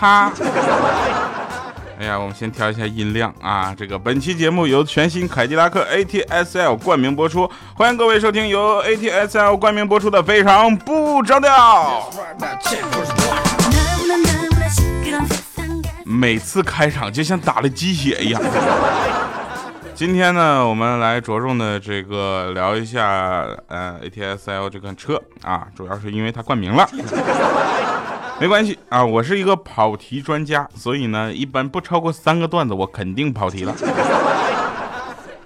他。哎呀，我们先调一下音量啊！这个本期节目由全新凯迪拉克 ATS-L 冠名播出，欢迎各位收听由 ATS-L 冠名播出的《非常不着调》。每次开场就像打了鸡血一样。今天呢，我们来着重的这个聊一下，呃，ATS-L 这款车啊，主要是因为它冠名了。没关系啊，我是一个跑题专家，所以呢，一般不超过三个段子，我肯定跑题了。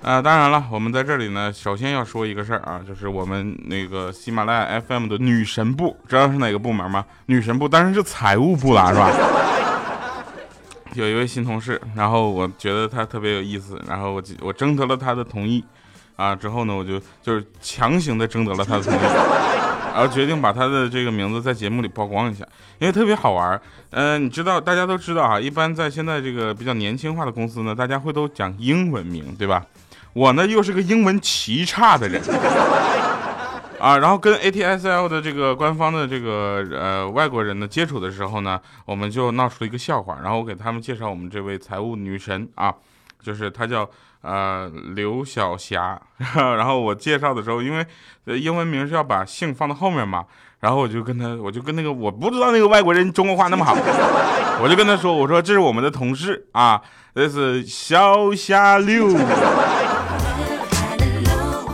啊，当然了，我们在这里呢，首先要说一个事儿啊，就是我们那个喜马拉雅 FM 的女神部，知道是哪个部门吗？女神部当然是财务部了，是吧？有一位新同事，然后我觉得他特别有意思，然后我我征得了他的同意，啊，之后呢，我就就是强行的征得了他的同意，然后决定把他的这个名字在节目里曝光一下，因为特别好玩。嗯，你知道，大家都知道啊，一般在现在这个比较年轻化的公司呢，大家会都讲英文名，对吧？我呢又是个英文奇差的人。啊，然后跟 ATSL 的这个官方的这个呃外国人呢接触的时候呢，我们就闹出了一个笑话。然后我给他们介绍我们这位财务女神啊，就是她叫呃刘晓霞。然后我介绍的时候，因为英文名是要把姓放到后面嘛，然后我就跟他，我就跟那个我不知道那个外国人中国话那么好，我就跟他说，我说这是我们的同事啊，这是小霞刘。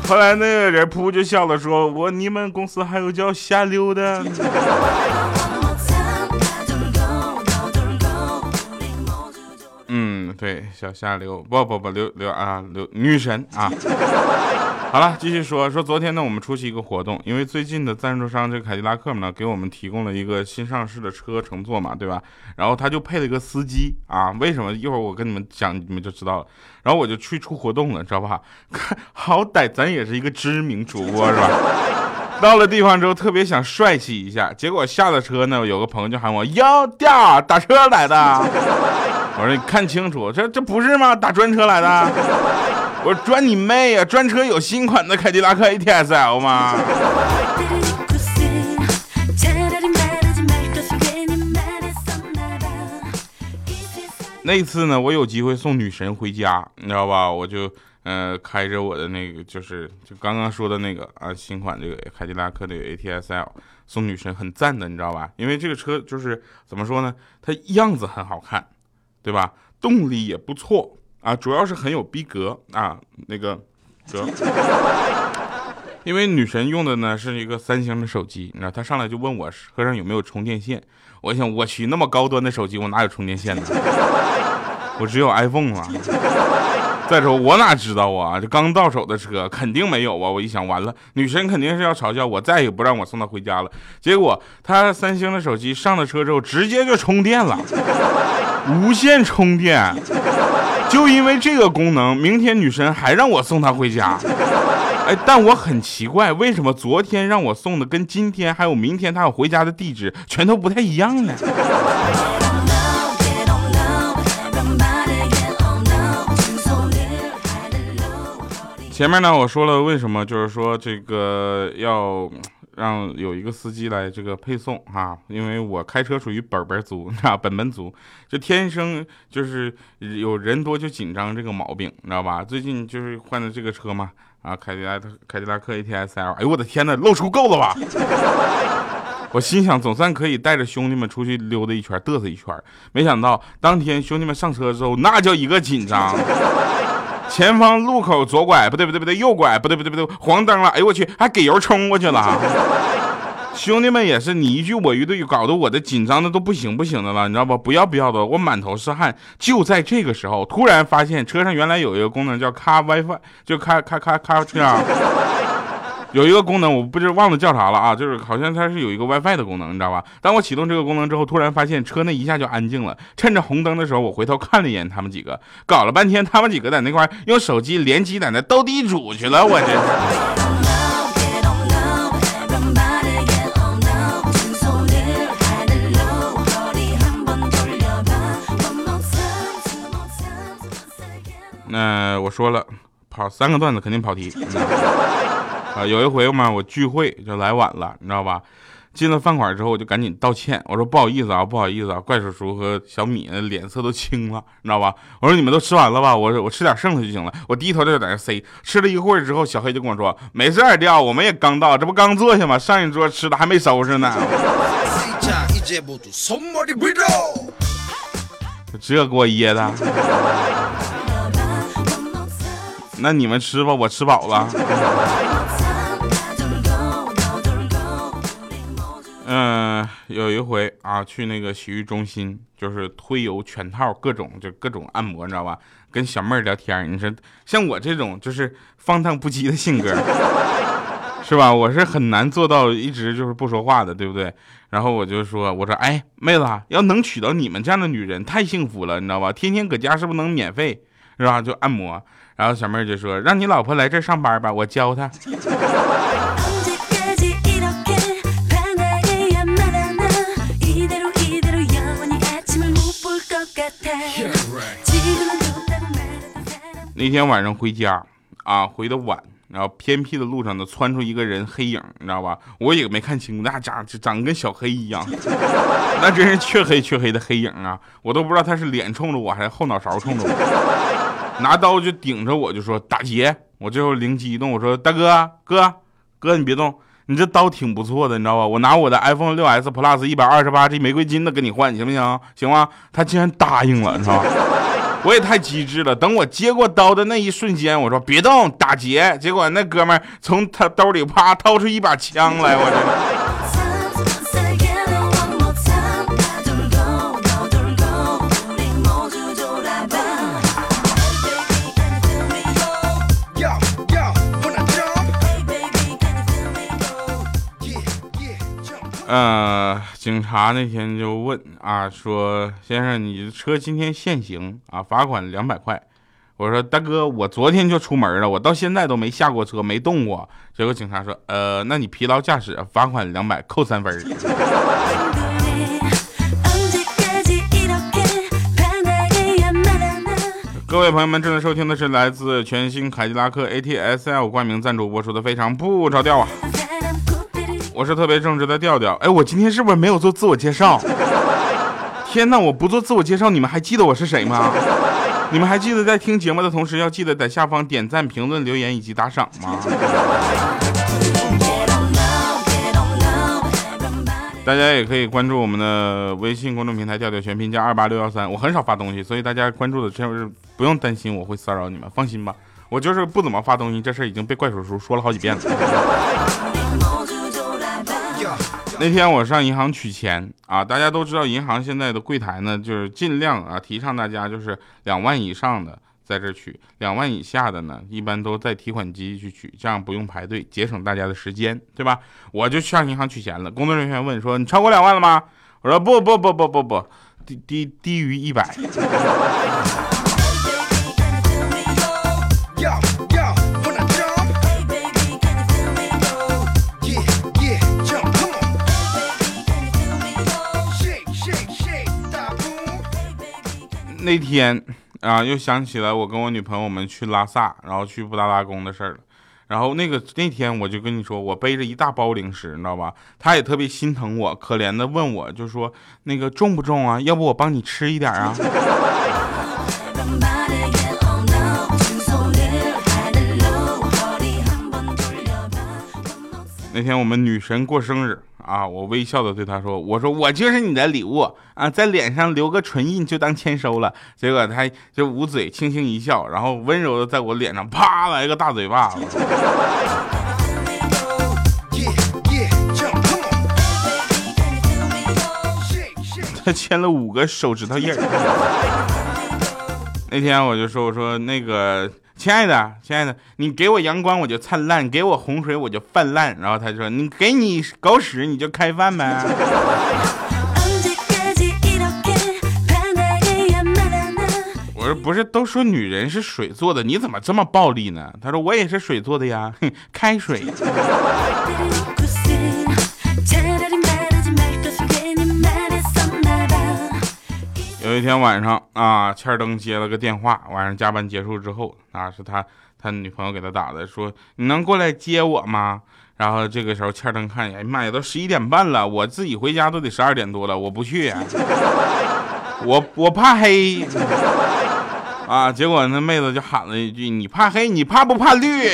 后来那个人噗就笑了，说：“我你们公司还有叫下流的。”对，小下流，不不不，刘刘啊，刘女神啊。好了，继续说说昨天呢，我们出席一个活动，因为最近的赞助商这个凯迪拉克呢，给我们提供了一个新上市的车乘坐嘛，对吧？然后他就配了一个司机啊，为什么？一会儿我跟你们讲，你们就知道了。然后我就去出活动了，知道吧？好歹咱也是一个知名主播是吧？到了地方之后，特别想帅气一下，结果下了车呢，有个朋友就喊我哟调打车来的。我说你看清楚，这这不是吗？打专车来的。我说专你妹呀！专车有新款的凯迪拉克 ATS-L 吗？那次呢，我有机会送女神回家，你知道吧？我就呃开着我的那个，就是就刚刚说的那个啊新款这个凯迪拉克的 ATS-L 送女神，很赞的，你知道吧？因为这个车就是怎么说呢？它样子很好看，对吧？动力也不错。啊，主要是很有逼格啊，那个格，因为女神用的呢是一个三星的手机，你知道，她上来就问我车上有没有充电线，我想我去那么高端的手机，我哪有充电线呢？我只有 iPhone 啊。再说我哪知道啊，这刚到手的车肯定没有啊。我一想完了，女神肯定是要嘲笑我，再也不让我送她回家了。结果她三星的手机上了车之后，直接就充电了，无线充电。就因为这个功能，明天女神还让我送她回家。哎，但我很奇怪，为什么昨天让我送的跟今天还有明天她要回家的地址全都不太一样呢？前面呢，我说了为什么，就是说这个要。让有一个司机来这个配送啊，因为我开车属于本本族，啊，本本族，就天生就是有人多就紧张这个毛病，你知道吧？最近就是换的这个车嘛，啊，凯迪拉克凯迪拉克 ATS-L，哎呦我的天呐，露出够了吧？我心想总算可以带着兄弟们出去溜达一圈，嘚瑟一圈，没想到当天兄弟们上车之后，那叫一个紧张。前方路口左拐，不对不对不对，右拐，不对不对不对，黄灯了，哎呦我去，还给油冲过去了。兄弟们也是你一句我一句，搞得我的紧张的都不行不行的了，你知道不？不要不要的，我满头是汗。就在这个时候，突然发现车上原来有一个功能叫卡 WiFi，就卡卡卡卡车。有一个功能，我不知忘了叫啥了啊，就是好像它是有一个 WiFi 的功能，你知道吧？当我启动这个功能之后，突然发现车内一下就安静了。趁着红灯的时候，我回头看了一眼他们几个，搞了半天，他们几个在那块用手机联机，在那斗地主去了。我这是。那我说了，跑三个段子肯定跑题。啊，有一回嘛，我聚会就来晚了，你知道吧？进了饭馆之后，我就赶紧道歉，我说不好意思啊，不好意思啊。怪叔叔和小米脸色都青了，你知道吧？我说你们都吃完了吧？我说我吃点剩的就行了。我低头就在那塞，吃了一会儿之后，小黑就跟我说没事儿，掉，我们也刚到，这不刚坐下吗？上一桌吃的还没收拾呢。这给我噎的。那你们吃吧，我吃饱了。嗯，有一回啊，去那个洗浴中心，就是推油全套，各种就各种按摩，你知道吧？跟小妹儿聊天，你说像我这种就是放荡不羁的性格，是吧？我是很难做到一直就是不说话的，对不对？然后我就说，我说，哎，妹子，要能娶到你们这样的女人，太幸福了，你知道吧？天天搁家是不是能免费，是吧？就按摩。然后小妹儿就说：“让你老婆来这上班吧，我教她。”那天晚上回家啊，回的晚，然后偏僻的路上呢，窜出一个人黑影，你知道吧？我也没看清，那家就长得跟小黑一样，那真是黢黑黢黑的黑影啊！我都不知道他是脸冲着我还是后脑勺冲着我。拿刀就顶着我，就说打劫。我最后灵机一动，我说大哥哥哥，你别动，你这刀挺不错的，你知道吧？我拿我的 iPhone 六 S Plus 一百二十八 G 玫瑰金的跟你换，行不行？行吗？他竟然答应了，你知道吧？我也太机智了。等我接过刀的那一瞬间，我说别动，打劫。结果那哥们从他兜里啪掏出一把枪来，我这。警察那天就问啊，说先生，你的车今天限行啊，罚款两百块。我说大哥，我昨天就出门了，我到现在都没下过车，没动过。结果警察说，呃，那你疲劳驾驶，罚款两百，扣三分。各位朋友们，正在收听的是来自全新凯迪拉克 ATS-L 冠名赞助播出的《非常不着调》啊。我是特别正直的调调，哎，我今天是不是没有做自我介绍？天哪，我不做自我介绍，你们还记得我是谁吗？你们还记得在听节目的同时，要记得在下方点赞、评论、留言以及打赏吗？大家也可以关注我们的微信公众平台“调调全拼加二八六幺三”，我很少发东西，所以大家关注的这是不用担心我会骚扰你们，放心吧，我就是不怎么发东西，这事已经被怪叔叔说了好几遍了。那天我上银行取钱啊，大家都知道银行现在的柜台呢，就是尽量啊提倡大家就是两万以上的在这取，两万以下的呢，一般都在提款机去取，这样不用排队，节省大家的时间，对吧？我就上银行取钱了，工作人员问说你超过两万了吗？我说不不不不不不，低低低于一百。那天啊，又想起来我跟我女朋友我们去拉萨，然后去布达拉宫的事儿了。然后那个那天我就跟你说，我背着一大包零食，你知道吧？她也特别心疼我，可怜的问我，就说那个重不重啊？要不我帮你吃一点啊？那天我们女神过生日。啊！我微笑的对她说：“我说我就是你的礼物啊，在脸上留个唇印就当签收了。”结果她就捂嘴，轻轻一笑，然后温柔的在我脸上啪来个大嘴巴子。他签了五个手指头印 那天我就说：“我说那个。”亲爱的，亲爱的，你给我阳光我就灿烂，给我洪水我就泛滥。然后他就说：“你给你狗屎你就开饭呗。”我说：“不是，都说女人是水做的，你怎么这么暴力呢？”他说：“我也是水做的呀，开水。”有一天晚上啊，欠灯接了个电话，晚上加班结束之后啊，是他他女朋友给他打的，说你能过来接我吗？然后这个时候欠灯看，哎呀妈呀，都十一点半了，我自己回家都得十二点多了，我不去，我我怕黑啊。结果那妹子就喊了一句：“你怕黑，你怕不怕绿？”。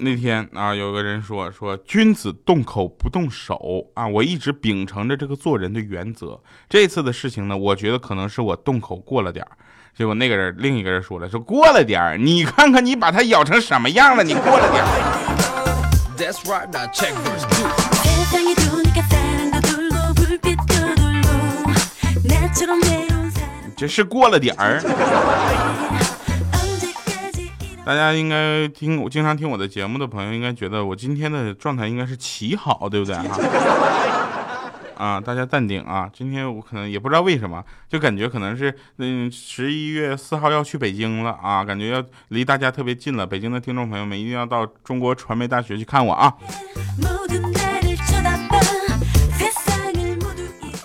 那天啊，有个人说说君子动口不动手啊，我一直秉承着这个做人的原则。这次的事情呢，我觉得可能是我动口过了点儿。结果那个人另一个人说了，说过了点儿，你看看你把他咬成什么样了，你过了点儿。这是过了点儿。大家应该听我经常听我的节目的朋友，应该觉得我今天的状态应该是奇好，对不对啊？啊，大家淡定啊！今天我可能也不知道为什么，就感觉可能是嗯十一月四号要去北京了啊，感觉要离大家特别近了。北京的听众朋友们一定要到中国传媒大学去看我啊！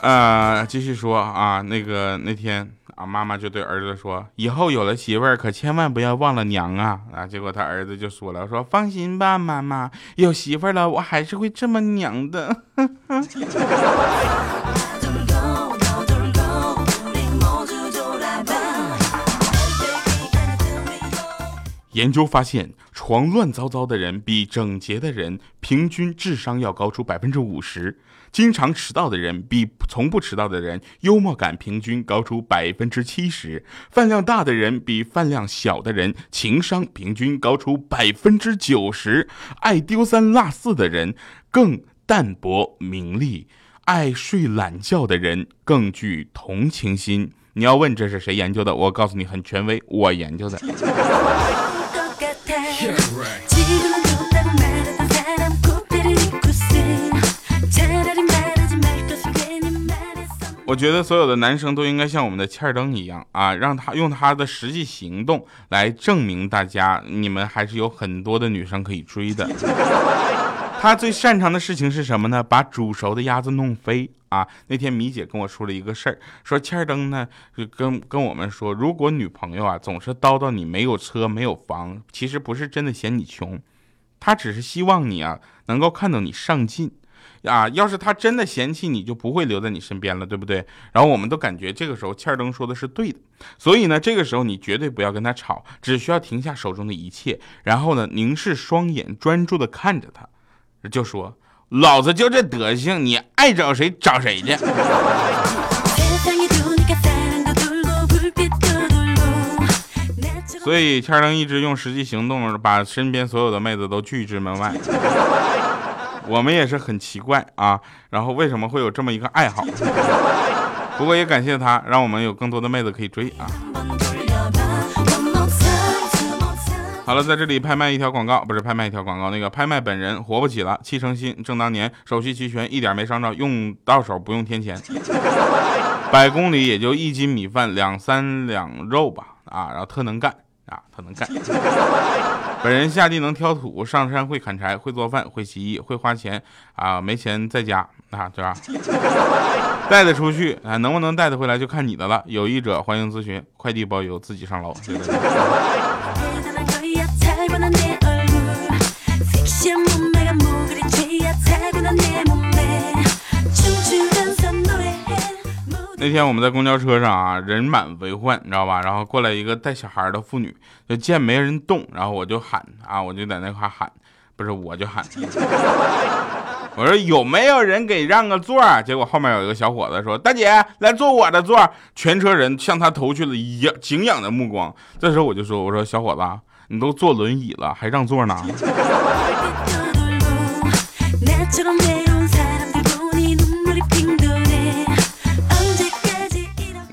呃，继续说啊，那个那天。啊，妈妈就对儿子说：“以后有了媳妇儿，可千万不要忘了娘啊！”啊，结果他儿子就说了：“说放心吧，妈妈，有媳妇儿了，我还是会这么娘的。”研究发现，床乱糟糟的人比整洁的人平均智商要高出百分之五十。经常迟到的人比从不迟到的人幽默感平均高出百分之七十，饭量大的人比饭量小的人情商平均高出百分之九十，爱丢三落四的人更淡泊名利，爱睡懒觉的人更具同情心。你要问这是谁研究的？我告诉你很权威，我研究的。我觉得所有的男生都应该像我们的欠儿灯一样啊，让他用他的实际行动来证明大家，你们还是有很多的女生可以追的。他最擅长的事情是什么呢？把煮熟的鸭子弄飞啊！那天米姐跟我说了一个事儿，说欠儿灯呢就跟跟我们说，如果女朋友啊总是叨叨你没有车没有房，其实不是真的嫌你穷，她只是希望你啊能够看到你上进。啊，要是他真的嫌弃你，就不会留在你身边了，对不对？然后我们都感觉这个时候欠灯说的是对的，所以呢，这个时候你绝对不要跟他吵，只需要停下手中的一切，然后呢，凝视双眼，专注的看着他，就说：“老子就这德行，你爱找谁找谁去。”所以天灯一直用实际行动把身边所有的妹子都拒之门外。我们也是很奇怪啊，然后为什么会有这么一个爱好？不过也感谢他，让我们有更多的妹子可以追啊。好了，在这里拍卖一条广告，不是拍卖一条广告，那个拍卖本人活不起了，气成新，正当年，手续齐全，一点没伤着，用到手不用添钱，百公里也就一斤米饭，两三两肉吧，啊，然后特能干。啊，他能干。本人下地能挑土，上山会砍柴，会做饭，会洗衣，会花钱啊，没钱在家啊，对吧？带得出去啊，能不能带得回来就看你的了。有意者欢迎咨询，快递包邮，自己上楼。那天我们在公交车上啊，人满为患，你知道吧？然后过来一个带小孩的妇女，就见没人动，然后我就喊啊，我就在那块喊，不是我就喊，我说有没有人给让个座？结果后面有一个小伙子说：“大姐，来坐我的座。”全车人向他投去了仰敬仰的目光。这时候我就说：“我说小伙子，你都坐轮椅了，还让座呢？”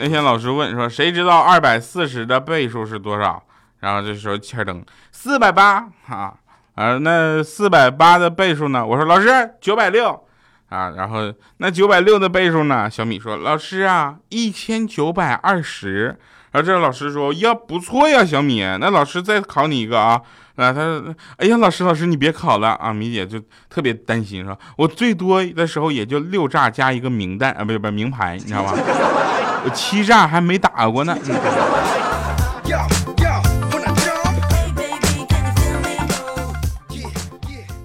那天老师问说：“谁知道二百四十的倍数是多少？”然后这时候欠灯四百八啊啊，那四百八的倍数呢？我说老师九百六啊，然后那九百六的倍数呢？小米说：“老师啊，一千九百二十。”然后这个老师说呀，不错呀，小米，那老师再考你一个啊。啊，他说，哎呀，老师，老师，你别考了啊！米姐就特别担心，说我最多的时候也就六炸加一个名蛋啊，不不名牌，你知道吧？我欺诈还没打过呢。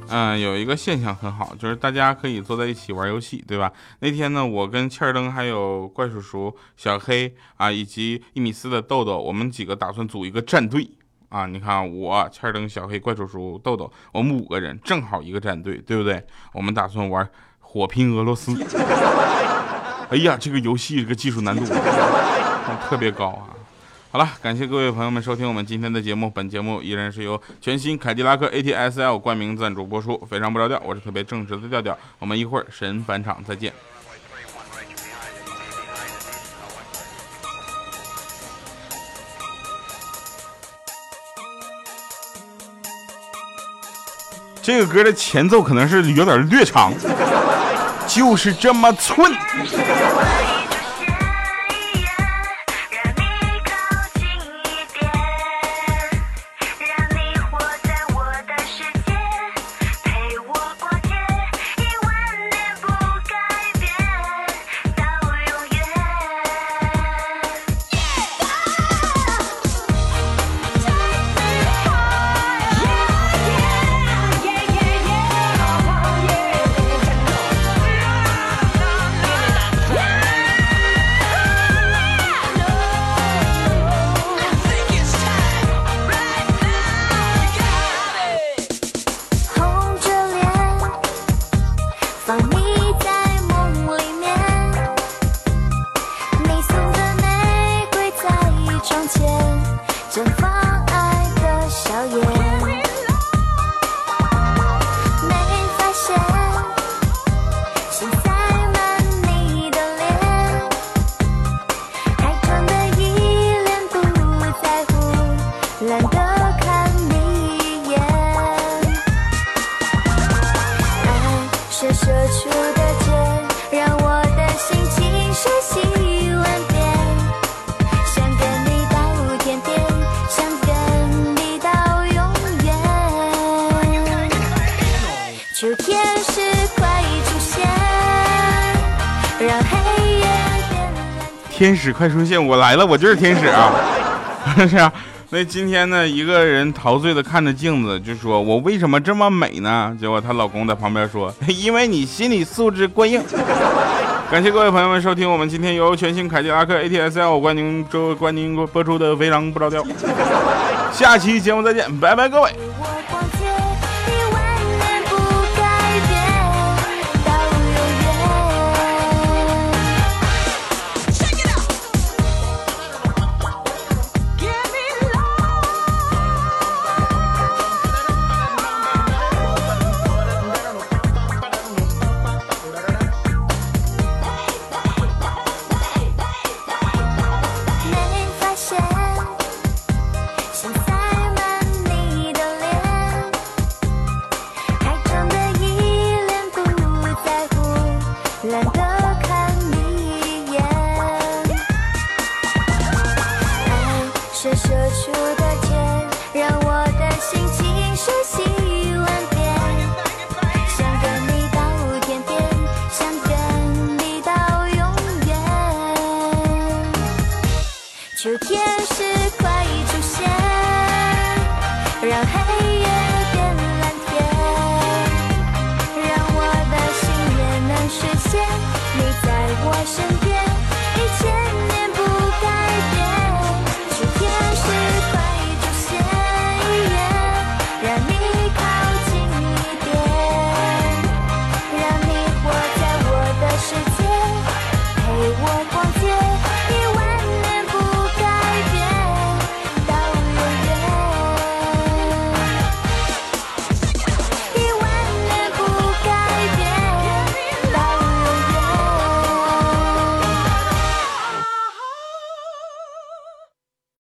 嗯，有一个现象很好，就是大家可以坐在一起玩游戏，对吧？那天呢，我跟欠儿登还有怪叔叔、小黑啊，以及一米四的豆豆，我们几个打算组一个战队啊。你看，我欠儿登、小黑、怪叔叔、豆豆，我们五个人正好一个战队，对不对？我们打算玩火拼俄罗斯。哎呀，这个游戏这个技术难度 特别高啊。好了，感谢各位朋友们收听我们今天的节目。本节目依然是由全新凯迪拉克 ATS-L 冠名赞助播出。非常不着调，我是特别正直的调调。我们一会儿神返场再见。这个歌的前奏可能是有点略长，就是这么寸。天使快出现！我来了，我就是天使啊！是啊，那今天呢，一个人陶醉的看着镜子，就说：“我为什么这么美呢？”结果她老公在旁边说：“ 因为你心理素质过硬。”感谢各位朋友们收听我们今天由全新凯迪拉克 ATS-L 冠名周冠名播出的《非常不着调》，下期节目再见，拜拜各位。